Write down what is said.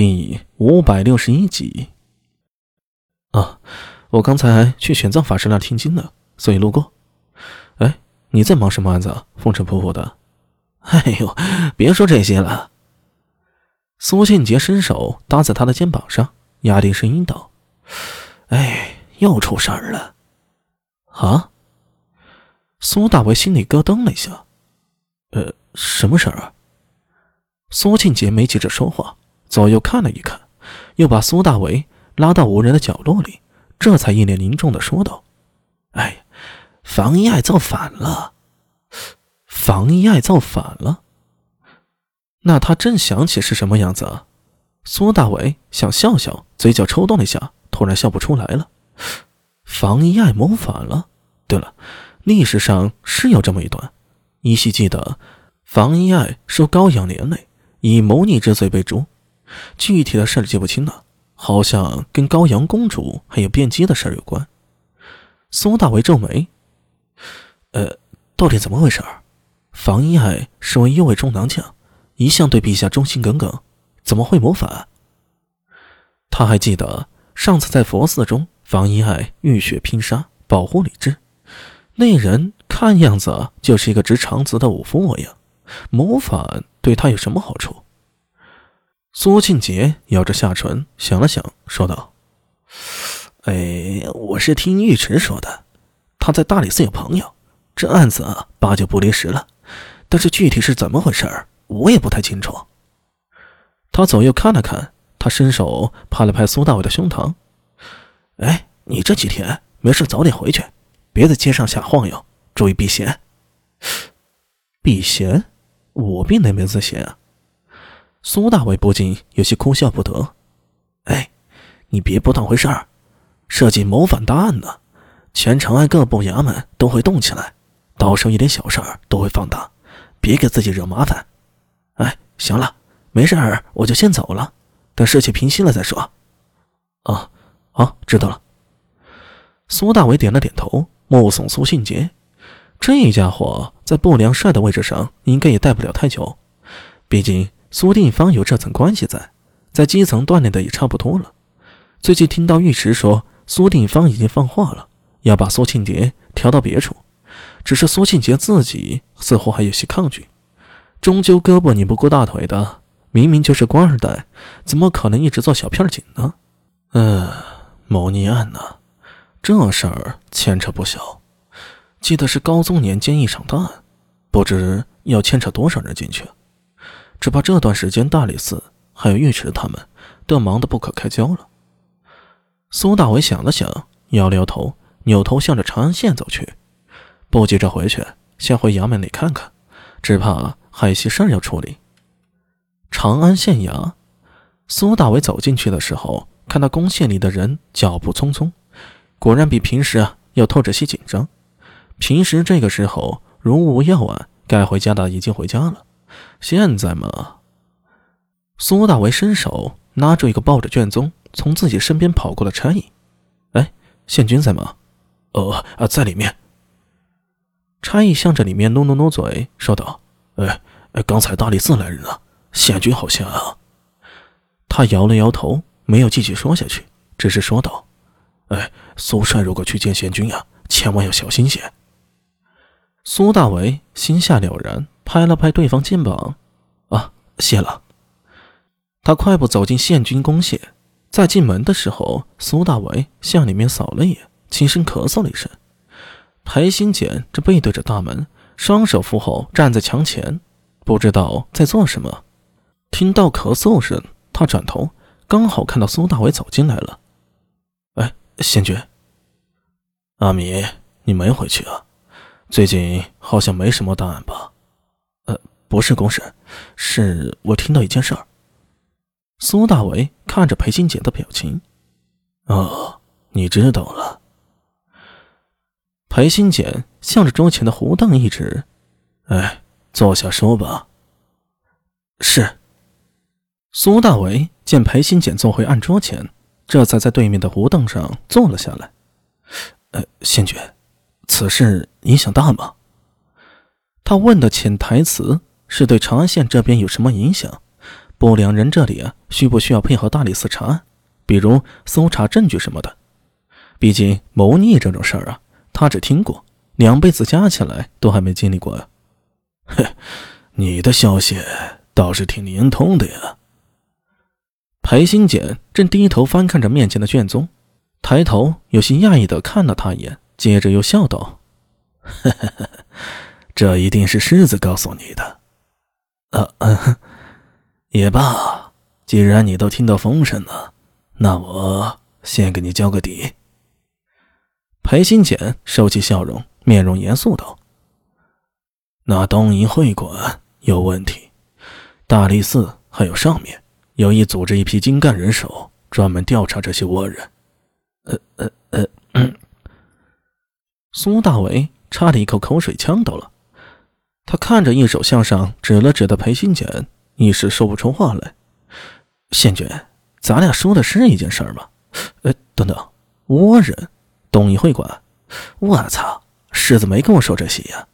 第五百六十一集。啊，我刚才去玄奘法师那听经呢，所以路过。哎，你在忙什么案子啊？风尘仆仆的。哎呦，别说这些了。苏庆杰伸手搭在他的肩膀上，压低声音道：“哎，又出事儿了。”啊！苏大为心里咯噔了一下。呃，什么事儿啊？苏庆杰没急着说话。左右看了一看，又把苏大为拉到无人的角落里，这才一脸凝重的说道：“哎，房一爱造反了！房一爱造反了？那他真想起是什么样子啊？”苏大为想笑笑，嘴角抽动了一下，突然笑不出来了。房一爱谋反了？对了，历史上是有这么一段，依稀记得，房一爱受高阳连累，以谋逆之罪被诛。具体的事记不清了，好像跟高阳公主还有变鸡的事有关。苏大为皱眉：“呃，到底怎么回事？房一爱身为右卫中郎将，一向对陛下忠心耿耿，怎么会谋反？”他还记得上次在佛寺中，房一爱浴血拼杀，保护李治，那人看样子就是一个直肠子的武夫模样，谋反对他有什么好处？苏庆杰咬着下唇，想了想，说道：“哎，我是听玉池说的，他在大理寺有朋友，这案子啊八九不离十了。但是具体是怎么回事我也不太清楚。”他左右看了看，他伸手拍了拍苏大伟的胸膛：“哎，你这几天没事早点回去，别在街上瞎晃悠，注意避嫌。”避嫌？我避哪门子嫌啊？苏大伟不禁有些哭笑不得。哎，你别不当回事儿，涉及谋反大案呢，全长安各部衙门都会动起来，到时候一点小事儿都会放大，别给自己惹麻烦。哎，行了，没事儿，我就先走了，等事情平息了再说。啊，好，知道了。苏大伟点了点头，目送苏信杰。这家伙在不良帅的位置上，应该也待不了太久，毕竟。苏定方有这层关系在，在基层锻炼的也差不多了。最近听到尉迟说，苏定方已经放话了，要把苏庆杰调到别处。只是苏庆杰自己似乎还有些抗拒，终究胳膊拧不过大腿的，明明就是官二代，怎么可能一直做小片警呢？呃，谋逆案呢，这事儿牵扯不小。记得是高宗年间一场大案，不知要牵扯多少人进去。只怕这段时间，大理寺还有尉迟他们都要忙得不可开交了。苏大伟想了想，摇了摇头，扭头向着长安县走去。不急着回去，先回衙门里看看，只怕还有些事要处理。长安县衙，苏大伟走进去的时候，看到宫县里的人脚步匆匆，果然比平时啊要透着些紧张。平时这个时候，如无要案，该回家的已经回家了。现在嘛，苏大为伸手拉住一个抱着卷宗从自己身边跑过的差役。哎，宪军在吗？呃啊，在里面。差役向着里面努努努嘴，说道：“哎哎，刚才大理寺来人了，宪军好像……”。”他摇了摇头，没有继续说下去，只是说道：“哎，苏帅如果去见宪军呀，千万要小心些。”苏大为心下了然。拍了拍对方肩膀，啊，谢了。他快步走进县军公廨，在进门的时候，苏大伟向里面扫了一眼，轻声咳嗽了一声。裴新简这背对着大门，双手扶后站在墙前，不知道在做什么。听到咳嗽声，他转头，刚好看到苏大伟走进来了。哎，县军，阿米，你没回去啊？最近好像没什么大案吧？不是公事，是我听到一件事儿。苏大为看着裴新简的表情，哦，你知道了。裴新简向着桌前的胡凳一指，哎，坐下说吧。是。苏大为见裴新简坐回案桌前，这才在对面的胡凳上坐了下来。呃，仙君，此事影响大吗？他问的潜台词。是对长安县这边有什么影响？不良人这里啊，需不需要配合大理寺查案？比如搜查证据什么的？毕竟谋逆这种事儿啊，他只听过，两辈子加起来都还没经历过呀。嘿，你的消息倒是挺灵通的呀。裴新简正低头翻看着面前的卷宗，抬头有些讶异的看了他一眼，接着又笑道：“这一定是狮子告诉你的。啊，也罢，既然你都听到风声了，那我先给你交个底。”裴新简收起笑容，面容严肃道：“那东瀛会馆有问题，大理寺还有上面。”有意组织一批精干人手，专门调查这些倭人。呃呃呃，嗯。苏大伟差点一口口水呛到了，他看着一手向上指了指的裴新简，一时说不出话来。仙君，咱俩说的是一件事吗？呃，等等，倭人，东夷会馆，我操，世子没跟我说这些呀。